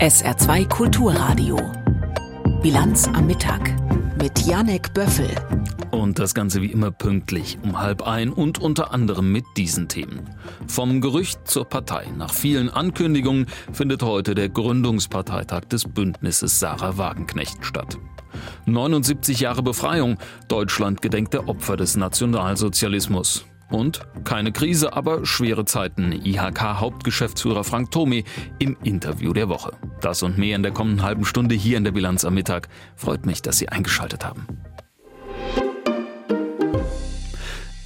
SR2 Kulturradio. Bilanz am Mittag mit Janek Böffel. Und das Ganze wie immer pünktlich um halb ein und unter anderem mit diesen Themen. Vom Gerücht zur Partei. Nach vielen Ankündigungen findet heute der Gründungsparteitag des Bündnisses Sarah Wagenknecht statt. 79 Jahre Befreiung. Deutschland gedenkt der Opfer des Nationalsozialismus. Und keine Krise, aber schwere Zeiten. IHK-Hauptgeschäftsführer Frank Thome im Interview der Woche. Das und mehr in der kommenden halben Stunde hier in der Bilanz am Mittag. Freut mich, dass Sie eingeschaltet haben.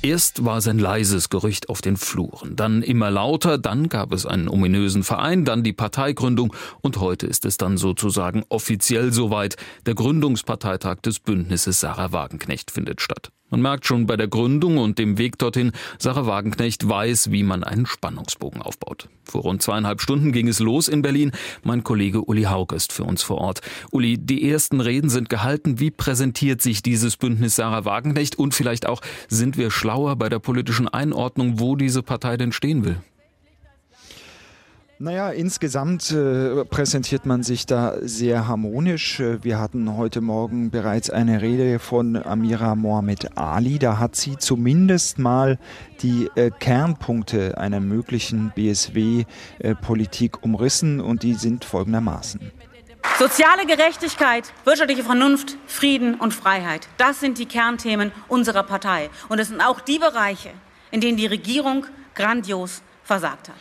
Erst war es ein leises Gerücht auf den Fluren, dann immer lauter, dann gab es einen ominösen Verein, dann die Parteigründung und heute ist es dann sozusagen offiziell soweit. Der Gründungsparteitag des Bündnisses Sarah Wagenknecht findet statt. Man merkt schon bei der Gründung und dem Weg dorthin, Sarah Wagenknecht weiß, wie man einen Spannungsbogen aufbaut. Vor rund zweieinhalb Stunden ging es los in Berlin. Mein Kollege Uli Haug ist für uns vor Ort. Uli, die ersten Reden sind gehalten. Wie präsentiert sich dieses Bündnis Sarah Wagenknecht? Und vielleicht auch, sind wir schlauer bei der politischen Einordnung, wo diese Partei denn stehen will? Naja, insgesamt äh, präsentiert man sich da sehr harmonisch. Äh, wir hatten heute Morgen bereits eine Rede von Amira Mohamed Ali. Da hat sie zumindest mal die äh, Kernpunkte einer möglichen BSW-Politik umrissen und die sind folgendermaßen. Soziale Gerechtigkeit, wirtschaftliche Vernunft, Frieden und Freiheit. Das sind die Kernthemen unserer Partei. Und es sind auch die Bereiche, in denen die Regierung grandios versagt hat.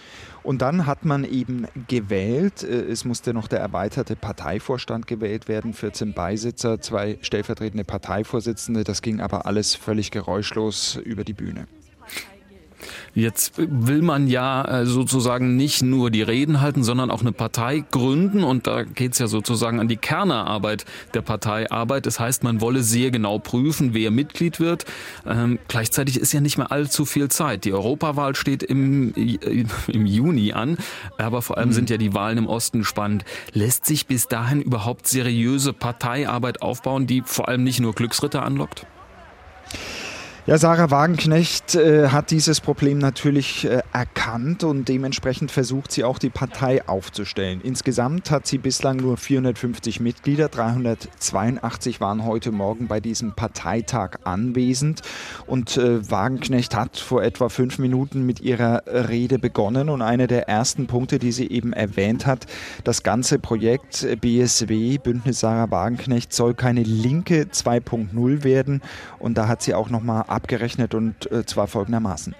Und dann hat man eben gewählt, äh, es musste noch der erweiterte Parteivorstand gewählt werden, 14 Beisitzer, zwei stellvertretende Parteivorsitzende, das ging aber alles völlig geräuschlos über die Bühne. Jetzt will man ja äh, sozusagen nicht nur die Reden halten, sondern auch eine Partei gründen. Und da geht es ja sozusagen an die Kernerarbeit der Parteiarbeit. Das heißt, man wolle sehr genau prüfen, wer Mitglied wird. Ähm, gleichzeitig ist ja nicht mehr allzu viel Zeit. Die Europawahl steht im, äh, im Juni an, aber vor allem mhm. sind ja die Wahlen im Osten spannend. Lässt sich bis dahin überhaupt seriöse Parteiarbeit aufbauen, die vor allem nicht nur Glücksritter anlockt? Ja, Sarah Wagenknecht äh, hat dieses Problem natürlich äh, erkannt und dementsprechend versucht sie auch die Partei aufzustellen. Insgesamt hat sie bislang nur 450 Mitglieder, 382 waren heute Morgen bei diesem Parteitag anwesend und äh, Wagenknecht hat vor etwa fünf Minuten mit ihrer Rede begonnen und einer der ersten Punkte, die sie eben erwähnt hat, das ganze Projekt BSW, Bündnis Sarah Wagenknecht, soll keine linke 2.0 werden und da hat sie auch nochmal abgerechnet und äh, zwar folgendermaßen.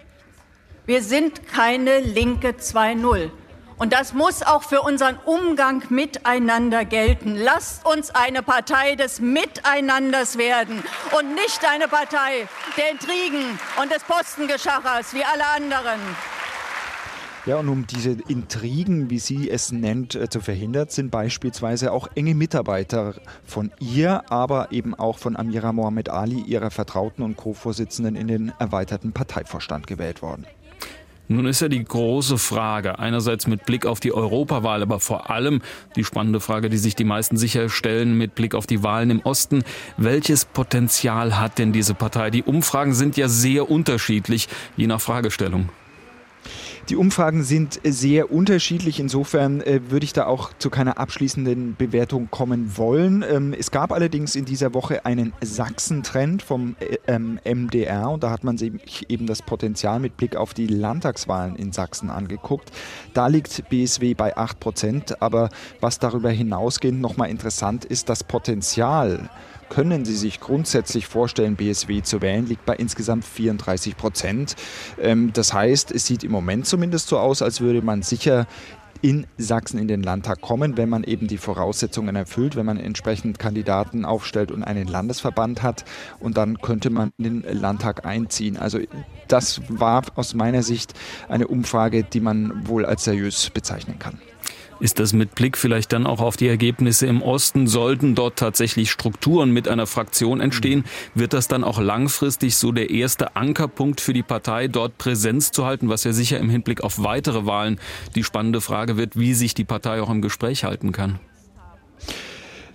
Wir sind keine linke 2.0. Und das muss auch für unseren Umgang miteinander gelten. Lasst uns eine Partei des Miteinanders werden und nicht eine Partei der Intrigen und des Postengeschachers wie alle anderen. Ja, und um diese Intrigen, wie sie es nennt, äh, zu verhindern, sind beispielsweise auch enge Mitarbeiter von ihr, aber eben auch von Amira Mohamed Ali, ihrer Vertrauten und Co-Vorsitzenden, in den erweiterten Parteivorstand gewählt worden. Nun ist ja die große Frage, einerseits mit Blick auf die Europawahl, aber vor allem die spannende Frage, die sich die meisten sicher stellen mit Blick auf die Wahlen im Osten, welches Potenzial hat denn diese Partei? Die Umfragen sind ja sehr unterschiedlich, je nach Fragestellung. Die Umfragen sind sehr unterschiedlich. Insofern äh, würde ich da auch zu keiner abschließenden Bewertung kommen wollen. Ähm, es gab allerdings in dieser Woche einen Sachsen-Trend vom äh, ähm, MDR und da hat man sich eben das Potenzial mit Blick auf die Landtagswahlen in Sachsen angeguckt. Da liegt BSW bei 8 Prozent. Aber was darüber hinausgehend nochmal interessant ist, das Potenzial können Sie sich grundsätzlich vorstellen, BSW zu wählen, liegt bei insgesamt 34 Prozent. Ähm, das heißt, es sieht im Moment zumindest so aus, als würde man sicher in Sachsen in den Landtag kommen, wenn man eben die Voraussetzungen erfüllt, wenn man entsprechend Kandidaten aufstellt und einen Landesverband hat und dann könnte man in den Landtag einziehen. Also das war aus meiner Sicht eine Umfrage, die man wohl als seriös bezeichnen kann. Ist das mit Blick vielleicht dann auch auf die Ergebnisse im Osten? Sollten dort tatsächlich Strukturen mit einer Fraktion entstehen, wird das dann auch langfristig so der erste Ankerpunkt für die Partei, dort Präsenz zu halten, was ja sicher im Hinblick auf weitere Wahlen die spannende Frage wird, wie sich die Partei auch im Gespräch halten kann?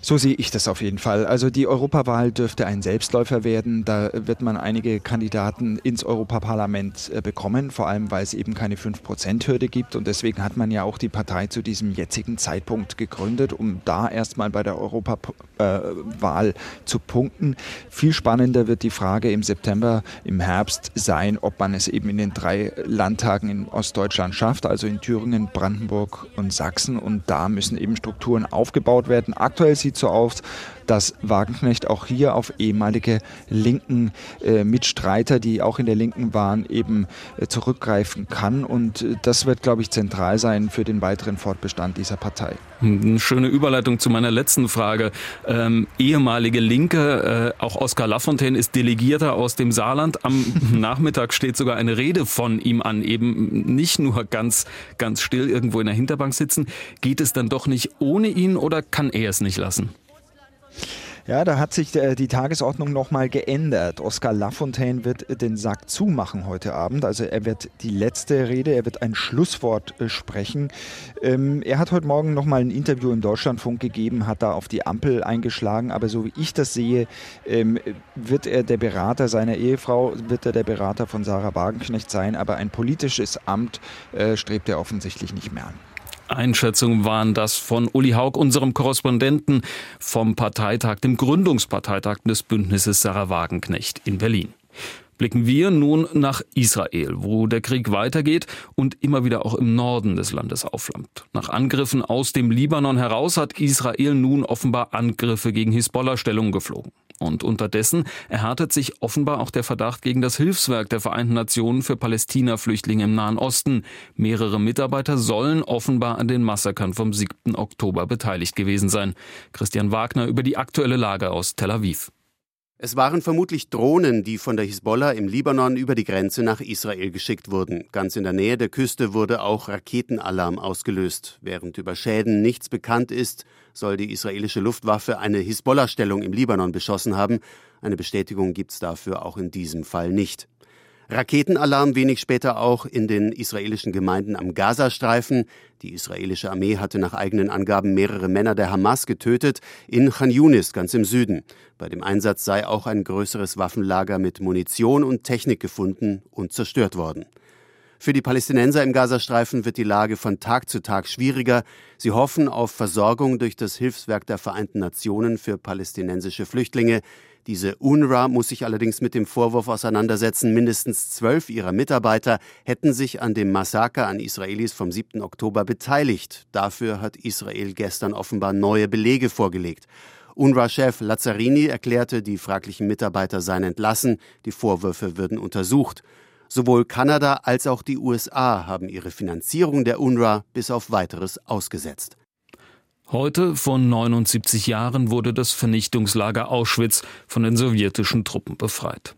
So sehe ich das auf jeden Fall. Also die Europawahl dürfte ein Selbstläufer werden. Da wird man einige Kandidaten ins Europaparlament äh, bekommen, vor allem weil es eben keine 5%-Hürde gibt. Und deswegen hat man ja auch die Partei zu diesem jetzigen Zeitpunkt gegründet, um da erstmal bei der Europawahl äh, zu punkten. Viel spannender wird die Frage im September, im Herbst sein, ob man es eben in den drei Landtagen in Ostdeutschland schafft, also in Thüringen, Brandenburg und Sachsen. Und da müssen eben Strukturen aufgebaut werden. Aktuell sieht sieht so aus, dass Wagenknecht auch hier auf ehemalige linken äh, Mitstreiter, die auch in der Linken waren, eben äh, zurückgreifen kann. Und äh, das wird, glaube ich, zentral sein für den weiteren Fortbestand dieser Partei. Eine schöne Überleitung zu meiner letzten Frage. Ähm, ehemalige Linke, äh, auch Oskar Lafontaine ist Delegierter aus dem Saarland. Am Nachmittag steht sogar eine Rede von ihm an, eben nicht nur ganz, ganz still irgendwo in der Hinterbank sitzen. Geht es dann doch nicht ohne ihn oder kann er es nicht lassen? Ja, da hat sich äh, die Tagesordnung nochmal geändert. Oskar Lafontaine wird äh, den Sack zumachen heute Abend. Also er wird die letzte Rede, er wird ein Schlusswort äh, sprechen. Ähm, er hat heute Morgen nochmal ein Interview im Deutschlandfunk gegeben, hat da auf die Ampel eingeschlagen. Aber so wie ich das sehe, ähm, wird er der Berater seiner Ehefrau, wird er der Berater von Sarah Wagenknecht sein. Aber ein politisches Amt strebt er offensichtlich nicht mehr an. Einschätzungen waren das von Uli Haug, unserem Korrespondenten vom Parteitag, dem Gründungsparteitag des Bündnisses Sarah Wagenknecht in Berlin. Blicken wir nun nach Israel, wo der Krieg weitergeht und immer wieder auch im Norden des Landes aufflammt. Nach Angriffen aus dem Libanon heraus hat Israel nun offenbar Angriffe gegen Hisbollah-Stellungen geflogen. Und unterdessen erhärtet sich offenbar auch der Verdacht gegen das Hilfswerk der Vereinten Nationen für Palästina-Flüchtlinge im Nahen Osten. Mehrere Mitarbeiter sollen offenbar an den Massakern vom 7. Oktober beteiligt gewesen sein. Christian Wagner über die aktuelle Lage aus Tel Aviv. Es waren vermutlich Drohnen, die von der Hisbollah im Libanon über die Grenze nach Israel geschickt wurden. Ganz in der Nähe der Küste wurde auch Raketenalarm ausgelöst. Während über Schäden nichts bekannt ist, soll die israelische Luftwaffe eine Hisbollah-Stellung im Libanon beschossen haben. Eine Bestätigung gibt es dafür auch in diesem Fall nicht. Raketenalarm wenig später auch in den israelischen Gemeinden am Gazastreifen. Die israelische Armee hatte nach eigenen Angaben mehrere Männer der Hamas getötet, in Khan Yunis, ganz im Süden. Bei dem Einsatz sei auch ein größeres Waffenlager mit Munition und Technik gefunden und zerstört worden. Für die Palästinenser im Gazastreifen wird die Lage von Tag zu Tag schwieriger. Sie hoffen auf Versorgung durch das Hilfswerk der Vereinten Nationen für palästinensische Flüchtlinge. Diese UNRWA muss sich allerdings mit dem Vorwurf auseinandersetzen, mindestens zwölf ihrer Mitarbeiter hätten sich an dem Massaker an Israelis vom 7. Oktober beteiligt. Dafür hat Israel gestern offenbar neue Belege vorgelegt. UNRWA-Chef Lazzarini erklärte, die fraglichen Mitarbeiter seien entlassen, die Vorwürfe würden untersucht. Sowohl Kanada als auch die USA haben ihre Finanzierung der UNRWA bis auf weiteres ausgesetzt. Heute, vor 79 Jahren, wurde das Vernichtungslager Auschwitz von den sowjetischen Truppen befreit.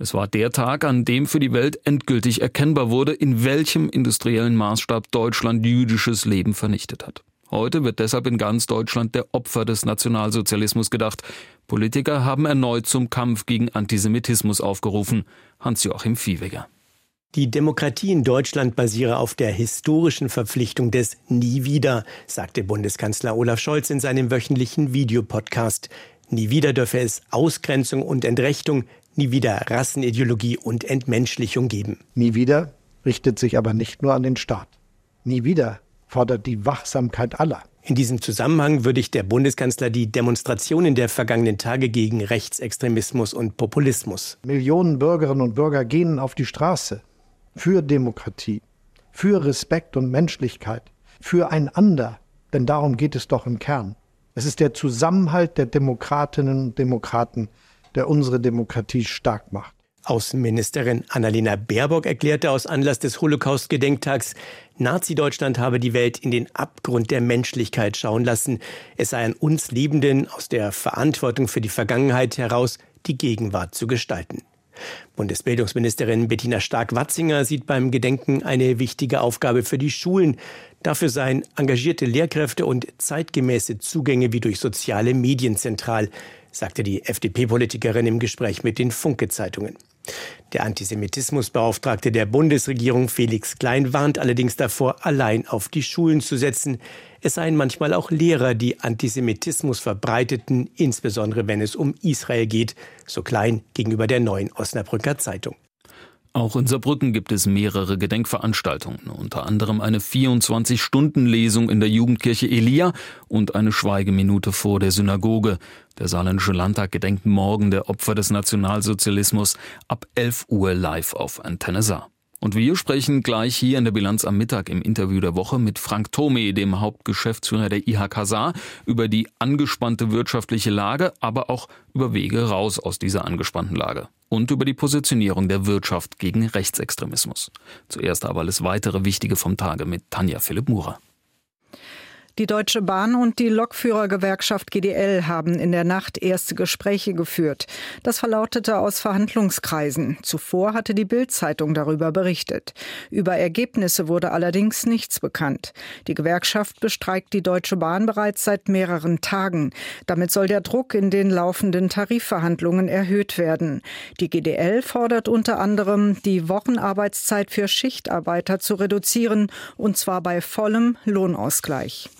Es war der Tag, an dem für die Welt endgültig erkennbar wurde, in welchem industriellen Maßstab Deutschland jüdisches Leben vernichtet hat. Heute wird deshalb in ganz Deutschland der Opfer des Nationalsozialismus gedacht. Politiker haben erneut zum Kampf gegen Antisemitismus aufgerufen. Hans-Joachim Viehweger. Die Demokratie in Deutschland basiere auf der historischen Verpflichtung des Nie wieder, sagte Bundeskanzler Olaf Scholz in seinem wöchentlichen Videopodcast. Nie wieder dürfe es Ausgrenzung und Entrechtung, nie wieder Rassenideologie und Entmenschlichung geben. Nie wieder richtet sich aber nicht nur an den Staat. Nie wieder fordert die Wachsamkeit aller. In diesem Zusammenhang würdigt der Bundeskanzler die Demonstrationen der vergangenen Tage gegen Rechtsextremismus und Populismus. Millionen Bürgerinnen und Bürger gehen auf die Straße für Demokratie, für Respekt und Menschlichkeit, für einander, denn darum geht es doch im Kern. Es ist der Zusammenhalt der Demokratinnen und Demokraten, der unsere Demokratie stark macht. Außenministerin Annalena Baerbock erklärte aus Anlass des Holocaust-Gedenktags, Nazi-Deutschland habe die Welt in den Abgrund der Menschlichkeit schauen lassen. Es sei an uns Liebenden aus der Verantwortung für die Vergangenheit heraus, die Gegenwart zu gestalten. Bundesbildungsministerin Bettina Stark-Watzinger sieht beim Gedenken eine wichtige Aufgabe für die Schulen. Dafür seien engagierte Lehrkräfte und zeitgemäße Zugänge wie durch soziale Medien zentral, sagte die FDP-Politikerin im Gespräch mit den Funke-Zeitungen. Der Antisemitismusbeauftragte der Bundesregierung Felix Klein warnt allerdings davor, allein auf die Schulen zu setzen. Es seien manchmal auch Lehrer, die Antisemitismus verbreiteten, insbesondere wenn es um Israel geht, so klein gegenüber der neuen Osnabrücker Zeitung. Auch in Saarbrücken gibt es mehrere Gedenkveranstaltungen, unter anderem eine 24-Stunden-Lesung in der Jugendkirche Elia und eine Schweigeminute vor der Synagoge. Der Saarländische Landtag gedenkt morgen der Opfer des Nationalsozialismus ab 11 Uhr live auf Antenne Saar. Und wir sprechen gleich hier in der Bilanz am Mittag im Interview der Woche mit Frank Thome, dem Hauptgeschäftsführer der IHK Saar, über die angespannte wirtschaftliche Lage, aber auch über Wege raus aus dieser angespannten Lage und über die Positionierung der Wirtschaft gegen Rechtsextremismus. Zuerst aber alles weitere Wichtige vom Tage mit Tanja Philipp Murer. Die Deutsche Bahn und die Lokführergewerkschaft GDL haben in der Nacht erste Gespräche geführt. Das verlautete aus Verhandlungskreisen. Zuvor hatte die Bild-Zeitung darüber berichtet. Über Ergebnisse wurde allerdings nichts bekannt. Die Gewerkschaft bestreikt die Deutsche Bahn bereits seit mehreren Tagen. Damit soll der Druck in den laufenden Tarifverhandlungen erhöht werden. Die GDL fordert unter anderem, die Wochenarbeitszeit für Schichtarbeiter zu reduzieren, und zwar bei vollem Lohnausgleich.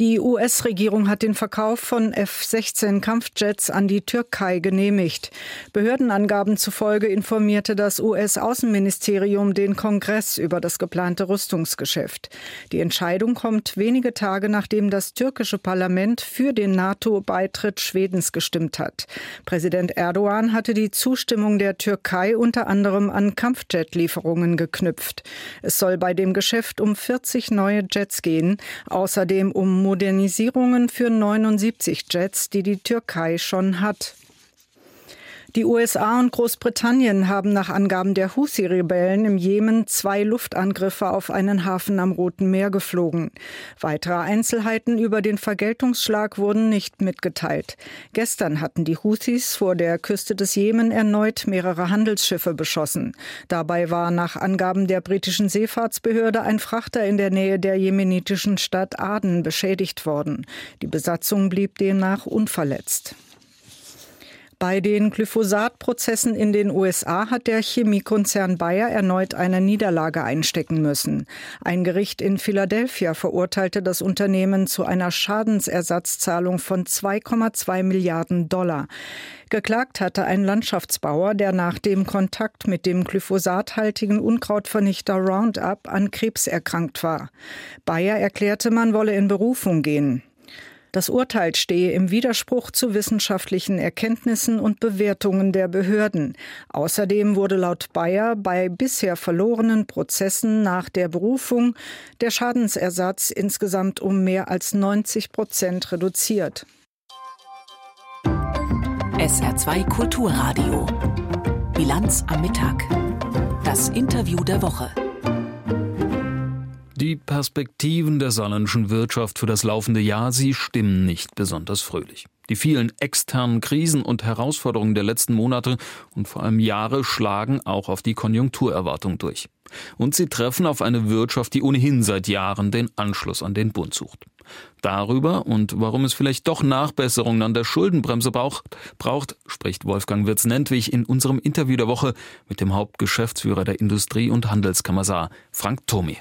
Die US-Regierung hat den Verkauf von F-16 Kampfjets an die Türkei genehmigt. Behördenangaben zufolge informierte das US-Außenministerium den Kongress über das geplante Rüstungsgeschäft. Die Entscheidung kommt wenige Tage nachdem das türkische Parlament für den NATO-Beitritt Schwedens gestimmt hat. Präsident Erdogan hatte die Zustimmung der Türkei unter anderem an Kampfjet-Lieferungen geknüpft. Es soll bei dem Geschäft um 40 neue Jets gehen, außerdem um Modernisierungen für 79 Jets, die die Türkei schon hat. Die USA und Großbritannien haben nach Angaben der Houthi-Rebellen im Jemen zwei Luftangriffe auf einen Hafen am Roten Meer geflogen. Weitere Einzelheiten über den Vergeltungsschlag wurden nicht mitgeteilt. Gestern hatten die Houthis vor der Küste des Jemen erneut mehrere Handelsschiffe beschossen. Dabei war nach Angaben der britischen Seefahrtsbehörde ein Frachter in der Nähe der jemenitischen Stadt Aden beschädigt worden. Die Besatzung blieb demnach unverletzt. Bei den Glyphosat-Prozessen in den USA hat der Chemiekonzern Bayer erneut eine Niederlage einstecken müssen. Ein Gericht in Philadelphia verurteilte das Unternehmen zu einer Schadensersatzzahlung von 2,2 Milliarden Dollar. Geklagt hatte ein Landschaftsbauer, der nach dem Kontakt mit dem glyphosathaltigen Unkrautvernichter Roundup an Krebs erkrankt war. Bayer erklärte, man wolle in Berufung gehen. Das Urteil stehe im Widerspruch zu wissenschaftlichen Erkenntnissen und Bewertungen der Behörden. Außerdem wurde laut Bayer bei bisher verlorenen Prozessen nach der Berufung der Schadensersatz insgesamt um mehr als 90 Prozent reduziert. SR2 Kulturradio. Bilanz am Mittag. Das Interview der Woche. Die Perspektiven der saarländischen Wirtschaft für das laufende Jahr, sie stimmen nicht besonders fröhlich. Die vielen externen Krisen und Herausforderungen der letzten Monate und vor allem Jahre schlagen auch auf die Konjunkturerwartung durch. Und sie treffen auf eine Wirtschaft, die ohnehin seit Jahren den Anschluss an den Bund sucht. Darüber und warum es vielleicht doch Nachbesserungen an der Schuldenbremse braucht, braucht spricht Wolfgang Wirz-Nentwich in unserem Interview der Woche mit dem Hauptgeschäftsführer der Industrie- und Handelskammer Saar, Frank Thome.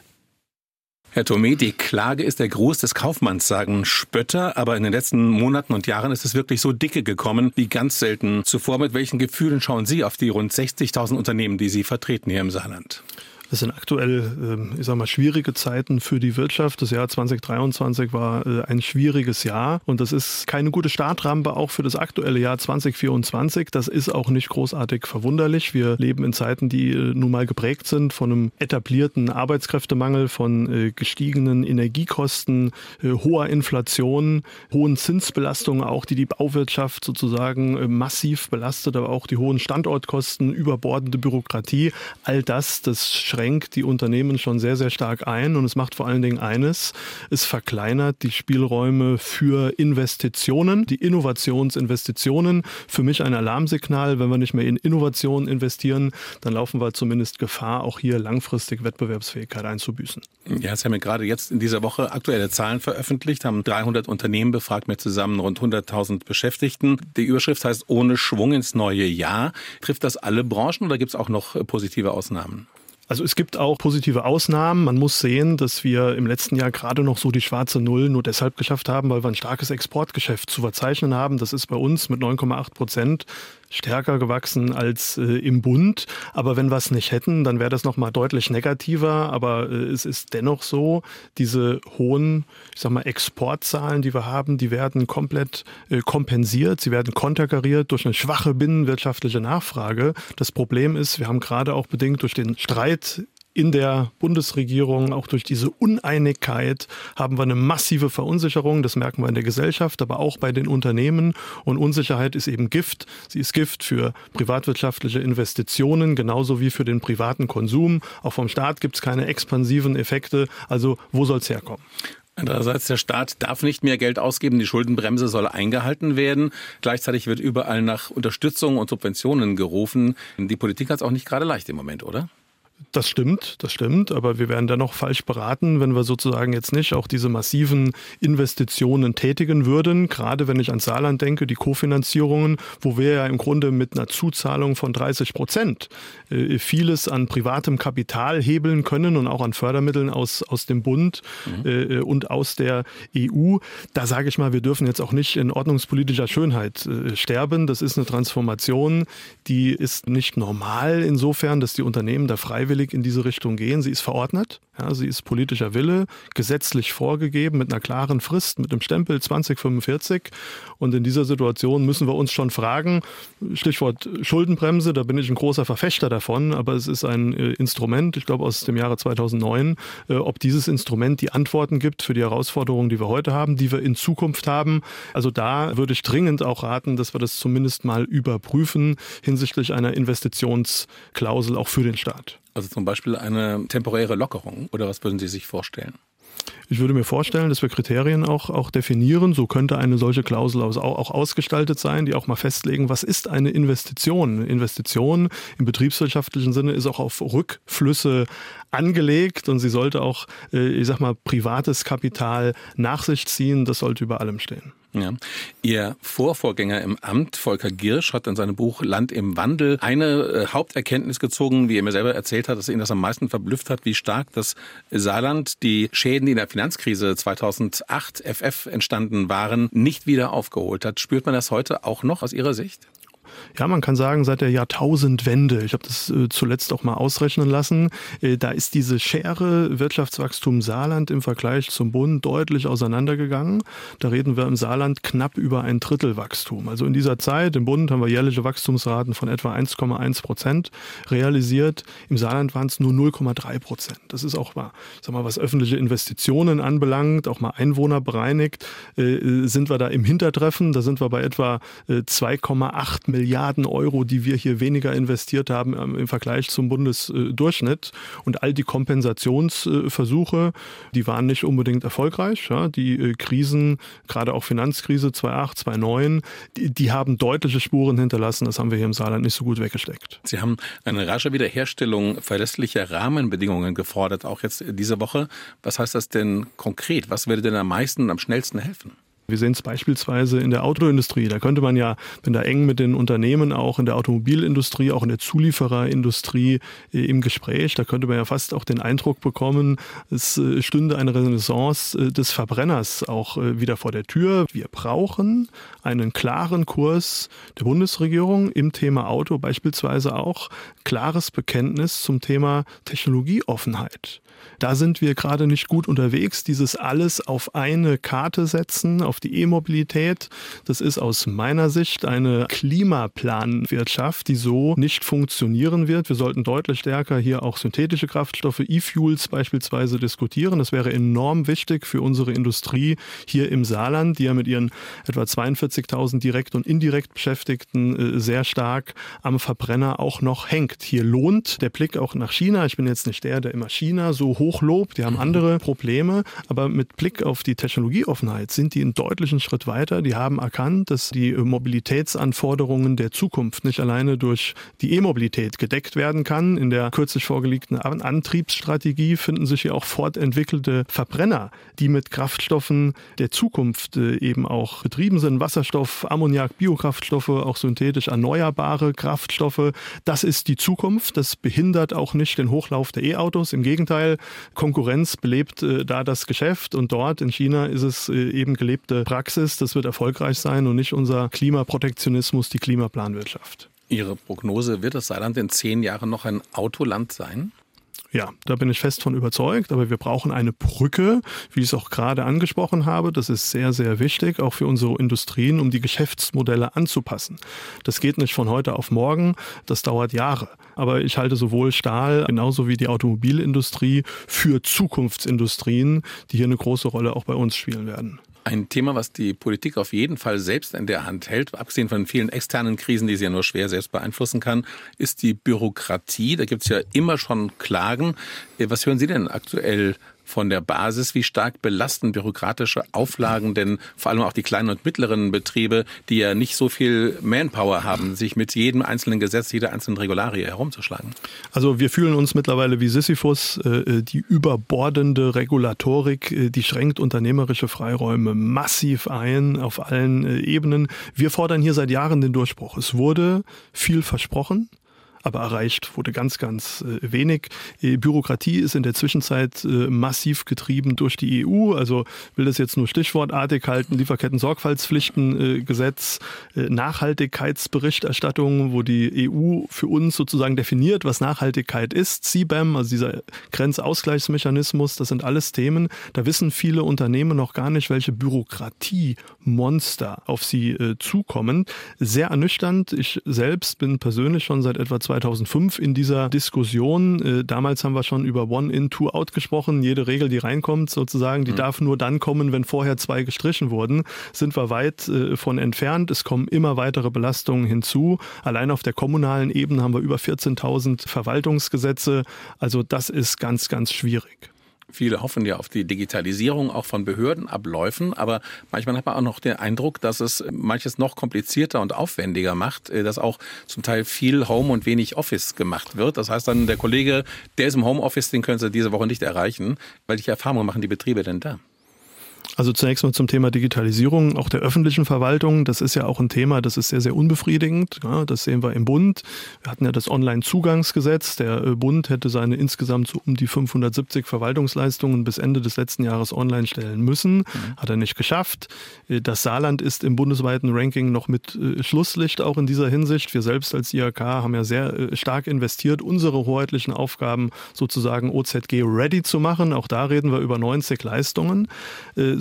Herr Thome, die Klage ist der Gruß des Kaufmanns, sagen Spötter, aber in den letzten Monaten und Jahren ist es wirklich so dicke gekommen, wie ganz selten zuvor. Mit welchen Gefühlen schauen Sie auf die rund 60.000 Unternehmen, die Sie vertreten hier im Saarland? Es sind aktuell, ähm, ich sag mal, schwierige Zeiten für die Wirtschaft. Das Jahr 2023 war äh, ein schwieriges Jahr und das ist keine gute Startrampe auch für das aktuelle Jahr 2024. Das ist auch nicht großartig verwunderlich. Wir leben in Zeiten, die äh, nun mal geprägt sind von einem etablierten Arbeitskräftemangel, von äh, gestiegenen Energiekosten, hoher Inflation, hohen Zinsbelastungen auch, die die Bauwirtschaft sozusagen massiv belastet, aber auch die hohen Standortkosten, überbordende Bürokratie. All das, das schränkt die Unternehmen schon sehr, sehr stark ein und es macht vor allen Dingen eines, es verkleinert die Spielräume für Investitionen, die Innovationsinvestitionen. Für mich ein Alarmsignal, wenn wir nicht mehr in Innovation investieren, dann laufen wir zumindest Gefahr, auch hier langfristig Wettbewerbsfähigkeit einzubüßen. Ja, Sie haben ja gerade jetzt in dieser Woche aktuelle Zahlen veröffentlicht, haben 300 Unternehmen befragt mit zusammen rund 100.000 Beschäftigten. Die Überschrift heißt ohne Schwung ins neue Jahr. Trifft das alle Branchen oder gibt es auch noch positive Ausnahmen? Also es gibt auch positive Ausnahmen. Man muss sehen, dass wir im letzten Jahr gerade noch so die schwarze Null nur deshalb geschafft haben, weil wir ein starkes Exportgeschäft zu verzeichnen haben. Das ist bei uns mit 9,8 Prozent stärker gewachsen als äh, im Bund. Aber wenn wir es nicht hätten, dann wäre das nochmal deutlich negativer. Aber äh, es ist dennoch so, diese hohen, ich sag mal, Exportzahlen, die wir haben, die werden komplett äh, kompensiert. Sie werden konterkariert durch eine schwache binnenwirtschaftliche Nachfrage. Das Problem ist, wir haben gerade auch bedingt durch den Streit in der Bundesregierung, auch durch diese Uneinigkeit, haben wir eine massive Verunsicherung. Das merken wir in der Gesellschaft, aber auch bei den Unternehmen. Und Unsicherheit ist eben Gift. Sie ist Gift für privatwirtschaftliche Investitionen, genauso wie für den privaten Konsum. Auch vom Staat gibt es keine expansiven Effekte. Also wo soll es herkommen? Andererseits, der Staat darf nicht mehr Geld ausgeben, die Schuldenbremse soll eingehalten werden. Gleichzeitig wird überall nach Unterstützung und Subventionen gerufen. Die Politik hat es auch nicht gerade leicht im Moment, oder? Das stimmt, das stimmt, aber wir werden dennoch falsch beraten, wenn wir sozusagen jetzt nicht auch diese massiven Investitionen tätigen würden. Gerade wenn ich an Saarland denke, die Kofinanzierungen, wo wir ja im Grunde mit einer Zuzahlung von 30 Prozent äh, vieles an privatem Kapital hebeln können und auch an Fördermitteln aus, aus dem Bund mhm. äh, und aus der EU. Da sage ich mal, wir dürfen jetzt auch nicht in ordnungspolitischer Schönheit äh, sterben. Das ist eine Transformation, die ist nicht normal insofern, dass die Unternehmen da frei freiwillig in diese Richtung gehen. Sie ist verordnet, ja, sie ist politischer Wille, gesetzlich vorgegeben mit einer klaren Frist, mit dem Stempel 2045. Und in dieser Situation müssen wir uns schon fragen, Stichwort Schuldenbremse, da bin ich ein großer Verfechter davon, aber es ist ein äh, Instrument, ich glaube aus dem Jahre 2009, äh, ob dieses Instrument die Antworten gibt für die Herausforderungen, die wir heute haben, die wir in Zukunft haben. Also da würde ich dringend auch raten, dass wir das zumindest mal überprüfen hinsichtlich einer Investitionsklausel auch für den Staat. Also zum Beispiel eine temporäre Lockerung oder was würden Sie sich vorstellen? Ich würde mir vorstellen, dass wir Kriterien auch, auch definieren. So könnte eine solche Klausel auch, ausgestaltet sein, die auch mal festlegen, was ist eine Investition. Investition im betriebswirtschaftlichen Sinne ist auch auf Rückflüsse angelegt und sie sollte auch, äh, ich sag mal, privates Kapital nach sich ziehen. Das sollte über allem stehen. Ja. Ihr Vorvorgänger im Amt, Volker Girsch, hat in seinem Buch Land im Wandel eine äh, Haupterkenntnis gezogen, wie er mir selber erzählt hat, dass ihn das am meisten verblüfft hat, wie stark das Saarland die Schäden, die in der Finanzkrise 2008 FF entstanden waren, nicht wieder aufgeholt hat. Spürt man das heute auch noch aus Ihrer Sicht? Ja, man kann sagen, seit der Jahrtausendwende, ich habe das äh, zuletzt auch mal ausrechnen lassen, äh, da ist diese Schere Wirtschaftswachstum Saarland im Vergleich zum Bund deutlich auseinandergegangen. Da reden wir im Saarland knapp über ein Drittel Wachstum. Also in dieser Zeit im Bund haben wir jährliche Wachstumsraten von etwa 1,1 Prozent realisiert. Im Saarland waren es nur 0,3 Prozent. Das ist auch mal, sag mal, was öffentliche Investitionen anbelangt, auch mal Einwohner bereinigt, äh, sind wir da im Hintertreffen. Da sind wir bei etwa 2,8 Milliarden Milliarden Euro, die wir hier weniger investiert haben ähm, im Vergleich zum Bundesdurchschnitt. Und all die Kompensationsversuche, die waren nicht unbedingt erfolgreich. Die äh, Krisen, gerade auch Finanzkrise 2008, 2009, die, die haben deutliche Spuren hinterlassen. Das haben wir hier im Saarland nicht so gut weggesteckt. Sie haben eine rasche Wiederherstellung verlässlicher Rahmenbedingungen gefordert, auch jetzt diese Woche. Was heißt das denn konkret? Was würde denn am meisten und am schnellsten helfen? Wir sehen es beispielsweise in der Autoindustrie. Da könnte man ja, wenn da eng mit den Unternehmen auch in der Automobilindustrie, auch in der Zuliefererindustrie äh, im Gespräch, da könnte man ja fast auch den Eindruck bekommen, es äh, stünde eine Renaissance äh, des Verbrenners auch wieder vor der Tür. Wir brauchen einen klaren Kurs der Bundesregierung im Thema Auto, beispielsweise auch klares Bekenntnis zum Thema Technologieoffenheit. Da sind wir gerade nicht gut unterwegs. Dieses alles auf eine Karte setzen, auf die E-Mobilität, das ist aus meiner Sicht eine Klimaplanwirtschaft, die so nicht funktionieren wird. Wir sollten deutlich stärker hier auch synthetische Kraftstoffe, E-Fuels beispielsweise diskutieren. Das wäre enorm wichtig für unsere Industrie hier im Saarland, die ja mit ihren etwa 42.000 direkt und indirekt Beschäftigten äh, sehr stark am Verbrenner auch noch hängt. Hier lohnt der Blick auch nach China. Ich bin jetzt nicht der, der immer China so so hoch lobt. Die haben andere Probleme. Aber mit Blick auf die Technologieoffenheit sind die einen deutlichen Schritt weiter. Die haben erkannt, dass die Mobilitätsanforderungen der Zukunft nicht alleine durch die E-Mobilität gedeckt werden kann. In der kürzlich vorgelegten Antriebsstrategie finden sich hier auch fortentwickelte Verbrenner, die mit Kraftstoffen der Zukunft äh, eben auch betrieben sind. Wasserstoff, Ammoniak, Biokraftstoffe, auch synthetisch erneuerbare Kraftstoffe. Das ist die Zukunft. Das behindert auch nicht den Hochlauf der E-Autos. Im Gegenteil, Konkurrenz belebt äh, da das Geschäft und dort in China ist es äh, eben gelebte Praxis. Das wird erfolgreich sein und nicht unser Klimaprotektionismus, die Klimaplanwirtschaft. Ihre Prognose, wird das Saarland in zehn Jahren noch ein Autoland sein? Ja, da bin ich fest von überzeugt. Aber wir brauchen eine Brücke, wie ich es auch gerade angesprochen habe. Das ist sehr, sehr wichtig, auch für unsere Industrien, um die Geschäftsmodelle anzupassen. Das geht nicht von heute auf morgen. Das dauert Jahre. Aber ich halte sowohl Stahl genauso wie die Automobilindustrie für Zukunftsindustrien, die hier eine große Rolle auch bei uns spielen werden. Ein Thema, was die Politik auf jeden Fall selbst in der Hand hält, abgesehen von vielen externen Krisen, die sie ja nur schwer selbst beeinflussen kann, ist die Bürokratie. Da gibt es ja immer schon Klagen. Was hören Sie denn aktuell von der Basis? Wie stark belasten bürokratische Auflagen denn vor allem auch die kleinen und mittleren Betriebe, die ja nicht so viel Manpower haben, sich mit jedem einzelnen Gesetz, jeder einzelnen Regularie herumzuschlagen? Also wir fühlen uns mittlerweile wie Sisyphus. Äh, äh, die überbordende Regulatorik, äh, die schränkt unternehmerische Freiräume massiv ein auf allen Ebenen. Wir fordern hier seit Jahren den Durchbruch. Es wurde viel versprochen aber erreicht wurde ganz, ganz äh, wenig. Äh, Bürokratie ist in der Zwischenzeit äh, massiv getrieben durch die EU. Also will das jetzt nur stichwortartig halten, Lieferketten-Sorgfaltspflichtengesetz, Nachhaltigkeitsberichterstattung, wo die EU für uns sozusagen definiert, was Nachhaltigkeit ist. CBAM, also dieser Grenzausgleichsmechanismus, das sind alles Themen. Da wissen viele Unternehmen noch gar nicht, welche Bürokratiemonster auf sie zukommen. Sehr ernüchternd. Ich selbst bin persönlich schon seit etwa zwei 2005 in dieser Diskussion. Äh, damals haben wir schon über One in, Two out gesprochen. Jede Regel, die reinkommt, sozusagen, die mhm. darf nur dann kommen, wenn vorher zwei gestrichen wurden. Sind wir weit äh, von entfernt. Es kommen immer weitere Belastungen hinzu. Allein auf der kommunalen Ebene haben wir über 14.000 Verwaltungsgesetze. Also das ist ganz, ganz schwierig. Viele hoffen ja auf die Digitalisierung auch von Behördenabläufen, aber manchmal hat man auch noch den Eindruck, dass es manches noch komplizierter und aufwendiger macht, äh, dass auch zum Teil viel Home und wenig Office gemacht wird. Das heißt dann, der Kollege, der ist im Homeoffice, den können Sie diese Woche nicht erreichen. Welche Erfahrungen machen die Betriebe denn da? Also zunächst mal zum Thema Digitalisierung, auch der öffentlichen Verwaltung. Das ist ja auch ein Thema, das ist sehr, sehr unbefriedigend. Ja, das sehen wir im Bund. Wir hatten ja das Online-Zugangsgesetz. Der äh, Bund hätte seine insgesamt so um die 570 Verwaltungsleistungen bis Ende des letzten Jahres online stellen müssen. Mhm. Hat er nicht geschafft. Äh, das Saarland ist im bundesweiten Ranking noch mit äh, Schlusslicht auch in dieser Hinsicht. Wir selbst als IHK haben ja sehr stark investiert, unsere hoheitlichen Aufgaben sozusagen OZG ready zu machen. Auch da reden wir über 90 Leistungen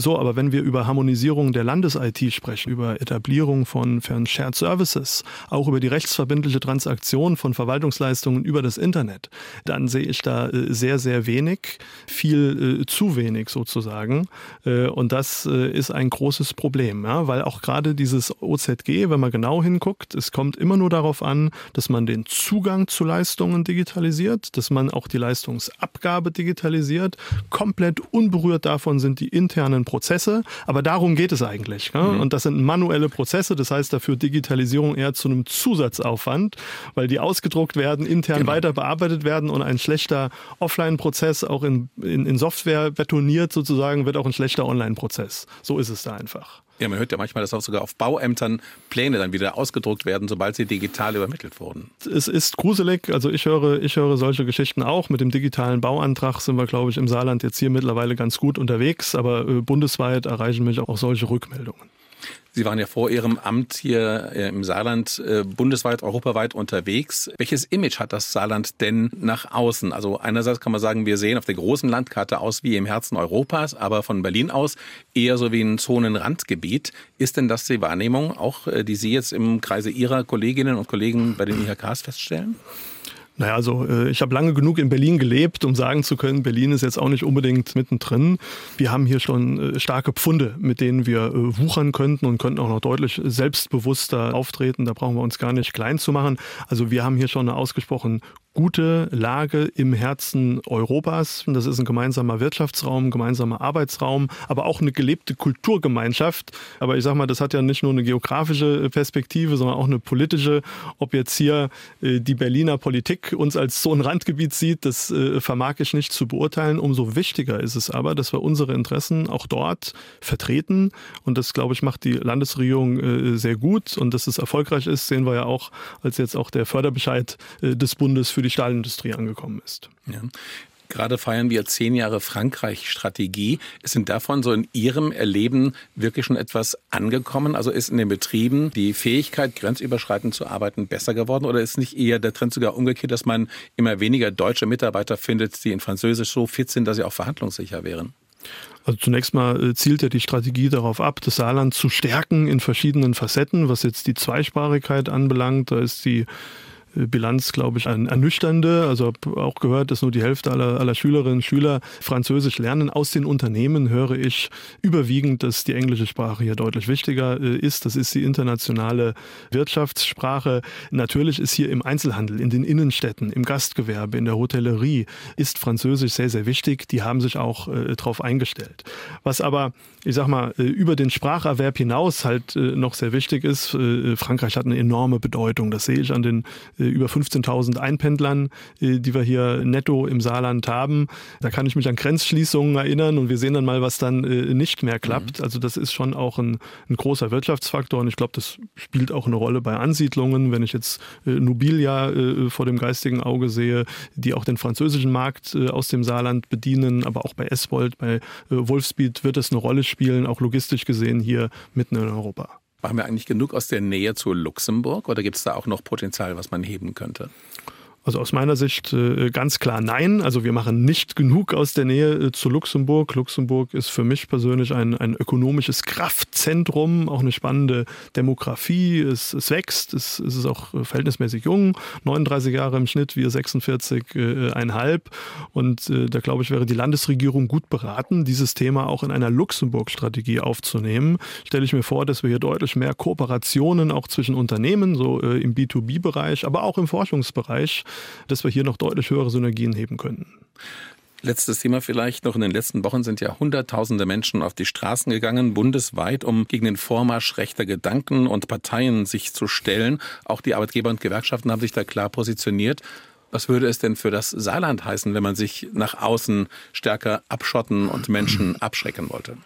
so, aber wenn wir über Harmonisierung der Landes-IT sprechen, über Etablierung von, Shared Services, auch über die rechtsverbindliche Transaktion von Verwaltungsleistungen über das Internet, dann sehe ich da äh, sehr, sehr wenig, viel äh, zu wenig sozusagen. Äh, und das ist ein großes Problem, weil auch gerade dieses OZG, wenn man genau hinguckt, es kommt immer nur darauf an, dass man den Zugang zu Leistungen digitalisiert, dass man auch die Leistungsabgabe digitalisiert. Komplett unberührt davon sind die internen Prozesse, aber darum geht es eigentlich. Ne? Mhm. Und das sind manuelle Prozesse, das heißt dafür Digitalisierung eher zu einem Zusatzaufwand, weil die ausgedruckt werden, intern genau. weiter bearbeitet werden und ein schlechter Offline-Prozess auch in, in, in Software betoniert sozusagen, wird auch ein schlechter Online-Prozess. So ist es da einfach. Ja, man hört ja manchmal, dass auch sogar auf Bauämtern Pläne dann wieder ausgedruckt werden, sobald sie digital übermittelt wurden. Es ist gruselig. Also ich höre, ich höre solche Geschichten auch. Mit dem digitalen Bauantrag sind wir, glaube ich, im Saarland jetzt hier mittlerweile ganz gut unterwegs. Aber äh, bundesweit erreichen mich auch solche Rückmeldungen. Sie waren ja vor Ihrem Amt hier äh, im Saarland äh, bundesweit, europaweit unterwegs. Welches Image hat das Saarland denn nach außen? Also einerseits kann man sagen, wir sehen auf der großen Landkarte aus wie im Herzen Europas, aber von Berlin aus eher so wie ein Zonenrandgebiet. Ist denn das die Wahrnehmung, auch äh, die Sie jetzt im Kreise Ihrer Kolleginnen und Kollegen bei den IHKs feststellen? Naja, also äh, ich habe lange genug in Berlin gelebt, um sagen zu können, Berlin ist jetzt auch nicht unbedingt mittendrin. Wir haben hier schon äh, starke Pfunde, mit denen wir äh, wuchern könnten und könnten auch noch deutlich selbstbewusster auftreten. Da brauchen wir uns gar nicht klein zu machen. Also wir haben hier schon eine ausgesprochen gute Lage im Herzen Europas. Das ist ein gemeinsamer Wirtschaftsraum, ein gemeinsamer Arbeitsraum, aber auch eine gelebte Kulturgemeinschaft. Aber ich sage mal, das hat ja nicht nur eine geografische Perspektive, sondern auch eine politische. Ob jetzt hier äh, die Berliner Politik uns als so ein Randgebiet sieht, das äh, vermag ich nicht zu beurteilen. Umso wichtiger ist es aber, dass wir unsere Interessen auch dort vertreten. Und das, glaube ich, macht die Landesregierung äh, sehr gut. Und dass es erfolgreich ist, sehen wir ja auch, als jetzt auch der Förderbescheid des Bundes für die Stahlindustrie angekommen ist. Ja. Gerade feiern wir zehn Jahre Frankreich-Strategie. Ist denn davon so in Ihrem Erleben wirklich schon etwas angekommen? Also ist in den Betrieben die Fähigkeit, grenzüberschreitend zu arbeiten, besser geworden? Oder ist nicht eher der Trend sogar umgekehrt, dass man immer weniger deutsche Mitarbeiter findet, die in Französisch so fit sind, dass sie auch verhandlungssicher wären? Also zunächst mal äh, zielt ja die Strategie darauf ab, das Saarland zu stärken in verschiedenen Facetten, was jetzt die Zweisprachigkeit anbelangt. Da ist die Bilanz, glaube ich, ein ernüchternde. Also habe auch gehört, dass nur die Hälfte aller, aller Schülerinnen und Schüler Französisch lernen. Aus den Unternehmen höre ich überwiegend, dass die englische Sprache hier deutlich wichtiger äh, ist. Das ist die internationale Wirtschaftssprache. Natürlich ist hier im Einzelhandel, in den Innenstädten, im Gastgewerbe, in der Hotellerie ist Französisch sehr, sehr wichtig. Die haben sich auch äh, darauf eingestellt. Was aber, ich sag mal, äh, über den Spracherwerb hinaus halt äh, noch sehr wichtig ist, äh, Frankreich hat eine enorme Bedeutung. Das sehe ich an den äh, über 15.000 Einpendlern, äh, die wir hier netto im Saarland haben. Da kann ich mich an Grenzschließungen erinnern und wir sehen dann mal, was dann äh, nicht mehr klappt. Mhm. Also das ist schon auch ein, ein großer Wirtschaftsfaktor und ich glaube, das spielt auch eine Rolle bei Ansiedlungen. Wenn ich jetzt Nubilia vor dem geistigen Auge sehe, die auch den französischen Markt aus dem Saarland bedienen, aber auch bei Eswold, bei Wolfspeed wird es eine Rolle spielen, auch logistisch gesehen hier mitten in Europa. Machen wir eigentlich genug aus der Nähe zu Luxemburg oder gibt es da auch noch Potenzial, was man heben könnte? Also aus meiner Sicht äh, ganz klar nein. Also wir machen nicht genug aus der Nähe äh, zu Luxemburg. Luxemburg ist für mich persönlich ein, ein ökonomisches Kraftzentrum, auch eine spannende Demografie. Es, es wächst, es, es, ist auch äh, verhältnismäßig jung, 39 Jahre im Schnitt, wir 46,5. Und da glaube ich, wäre die Landesregierung gut beraten, dieses Thema auch in einer Luxemburg-Strategie aufzunehmen. Stelle ich mir vor, dass wir hier deutlich mehr Kooperationen auch zwischen Unternehmen, so im B2B-Bereich, aber auch im Forschungsbereich, dass wir hier noch deutlich höhere Synergien heben können. Letztes Thema vielleicht noch. In den letzten Wochen sind ja Hunderttausende Menschen auf die Straßen gegangen, bundesweit, um gegen den Vormarsch rechter Gedanken und Parteien sich zu stellen. Auch die Arbeitgeber und Gewerkschaften haben sich da klar positioniert. Was würde es denn für das Saarland heißen, wenn man sich nach außen stärker abschotten und Menschen abschrecken wollte?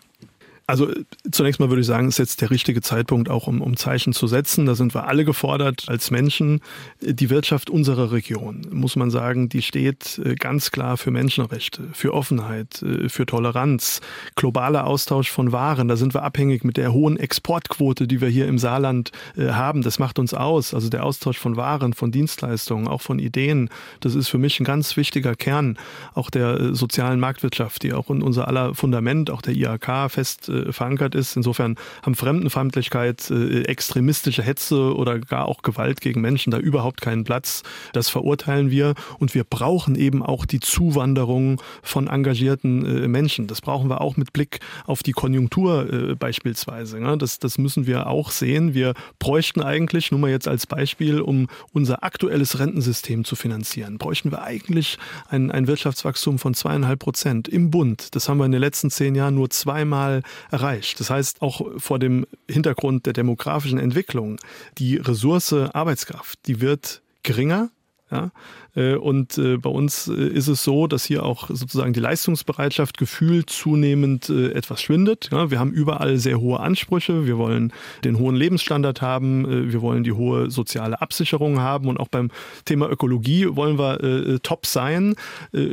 Also zunächst mal würde ich sagen, ist jetzt der richtige Zeitpunkt auch, um, um Zeichen zu setzen. Da sind wir alle gefordert als Menschen. Die Wirtschaft unserer Region, muss man sagen, die steht äh, ganz klar für Menschenrechte, für Offenheit, äh, für Toleranz, globaler Austausch von Waren. Da sind wir abhängig mit der hohen Exportquote, die wir hier im Saarland äh, haben. Das macht uns aus. Also der Austausch von Waren, von Dienstleistungen, auch von Ideen. Das ist für mich ein ganz wichtiger Kern auch der sozialen Marktwirtschaft, die auch in unser aller Fundament, auch der IHK fest äh, verankert ist. Insofern haben Fremdenfeindlichkeit, äh, extremistische Hetze oder gar auch Gewalt gegen Menschen da überhaupt keinen Platz. Das verurteilen wir und wir brauchen eben auch die Zuwanderung von engagierten äh, Menschen. Das brauchen wir auch mit Blick auf die Konjunktur beispielsweise. Ne? Das, das müssen wir auch sehen. Wir bräuchten eigentlich, nur mal jetzt als Beispiel, um unser aktuelles Rentensystem zu finanzieren, bräuchten wir eigentlich ein, ein Wirtschaftswachstum von zweieinhalb Prozent im Bund. Das haben wir in den letzten zehn Jahren nur zweimal erreicht. Das heißt, auch vor dem Hintergrund der demografischen Entwicklung, die Ressource Arbeitskraft, die wird geringer. Ja? Äh, und äh, bei uns äh, ist es so, dass hier auch sozusagen die Leistungsbereitschaft gefühlt zunehmend etwas schwindet. Wir haben überall sehr hohe Ansprüche. Wir wollen den hohen Lebensstandard haben. Wir wollen die hohe soziale Absicherung haben. Und auch beim Thema Ökologie wollen wir top sein.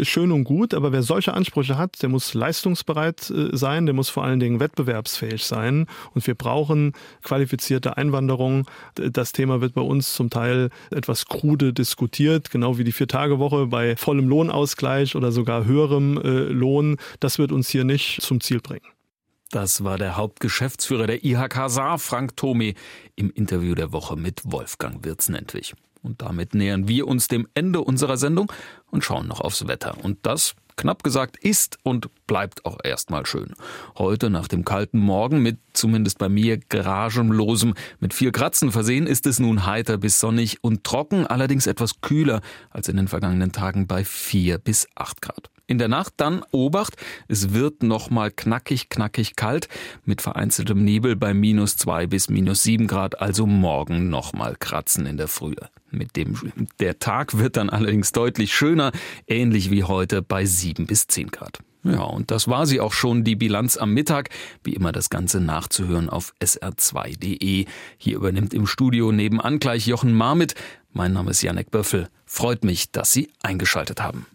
Schön und gut. Aber wer solche Ansprüche hat, der muss leistungsbereit sein. Der muss vor allen Dingen wettbewerbsfähig sein. Und wir brauchen qualifizierte Einwanderung. Das Thema wird bei uns zum Teil etwas krude diskutiert, genau wie die Vier-Tage-Woche bei vollem Lohnausgleich oder sogar höherem äh, Lohn, das wird uns hier nicht zum Ziel bringen. Das war der Hauptgeschäftsführer der IHK Saar, Frank Thome, im Interview der Woche mit Wolfgang Wirznentwich. Und damit nähern wir uns dem Ende unserer Sendung und schauen noch aufs Wetter. Und das Knapp gesagt, ist und bleibt auch erstmal schön. Heute nach dem kalten Morgen mit zumindest bei mir garagenlosem, mit vier Kratzen versehen, ist es nun heiter bis sonnig und trocken, allerdings etwas kühler als in den vergangenen Tagen bei vier bis acht Grad. In der Nacht dann Obacht, es wird nochmal knackig, knackig kalt mit vereinzeltem Nebel bei minus zwei bis minus sieben Grad, also morgen nochmal kratzen in der Frühe. Mit dem, der Tag wird dann allerdings deutlich schöner, ähnlich wie heute bei sieben bis zehn Grad. Ja, und das war sie auch schon, die Bilanz am Mittag. Wie immer das Ganze nachzuhören auf sr2.de. Hier übernimmt im Studio nebenan gleich Jochen Marmit. Mein Name ist Janek Böffel. Freut mich, dass Sie eingeschaltet haben.